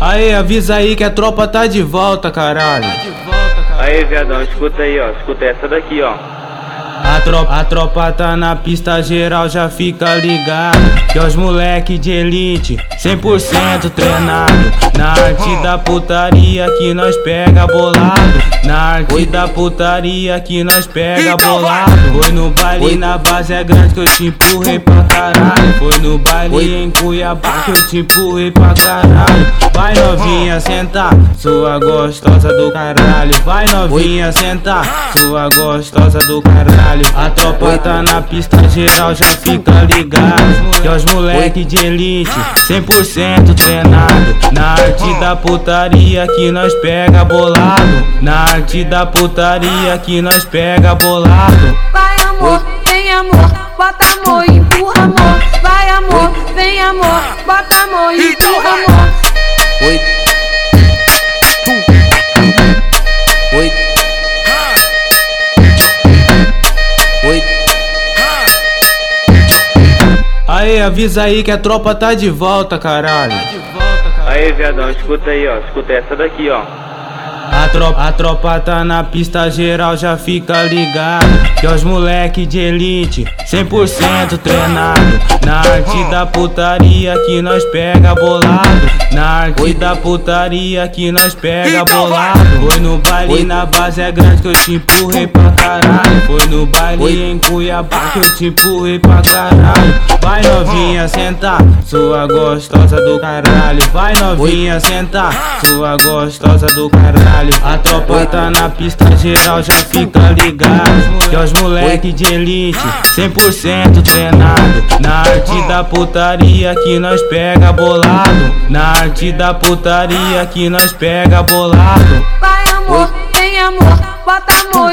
Aí, avisa aí que a tropa tá de volta, caralho. Aí, viadão, escuta aí, ó. Escuta essa daqui, ó. A tropa, a tropa tá na pista geral, já fica ligado. Que é os moleque de elite, 100% treinado. Na arte da putaria que nós pega bolado. Na arte da putaria que nós pega bolado. Foi no baile na base é grande que eu te empurrei pra caralho. Foi no baile em Cuiabá que eu te empurrei pra caralho. Vai novinha sentar, sua gostosa do caralho. Vai novinha sentar, sua gostosa do caralho. A tropa tá na pista geral, já fica ligado. Que os moleque de elite, 100% treinado. Na arte da putaria que nós pega bolado. Na arte da putaria que nós pega bolado. Vai amor, vem amor, bota amor, empurra amor. Vai amor, vem amor, bota amor, empurra amor. Oi. Aí, avisa aí que a tropa tá de volta, caralho. Aí, viadão, escuta aí, ó. Escuta essa daqui, ó. A tropa, a tropa tá na pista geral, já fica ligado. Que é os moleque de elite, 100% treinado. Na arte da putaria que nós pega bolado. Na arte da putaria que nós pega bolado. Foi no baile na base é grande que eu te empurrei pra caralho. Foi no baile em Cuiabá que eu te empurrei pra caralho. Vai novinha sentar, sua gostosa do caralho. Vai novinha sentar, sua gostosa do caralho. A tropa tá na pista geral, já fica ligado. Que é os moleque de elite, 100% treinado. Na arte da putaria que nós pega bolado. Na arte da putaria que nós pega bolado. Vai amor, vem amor, bota amor,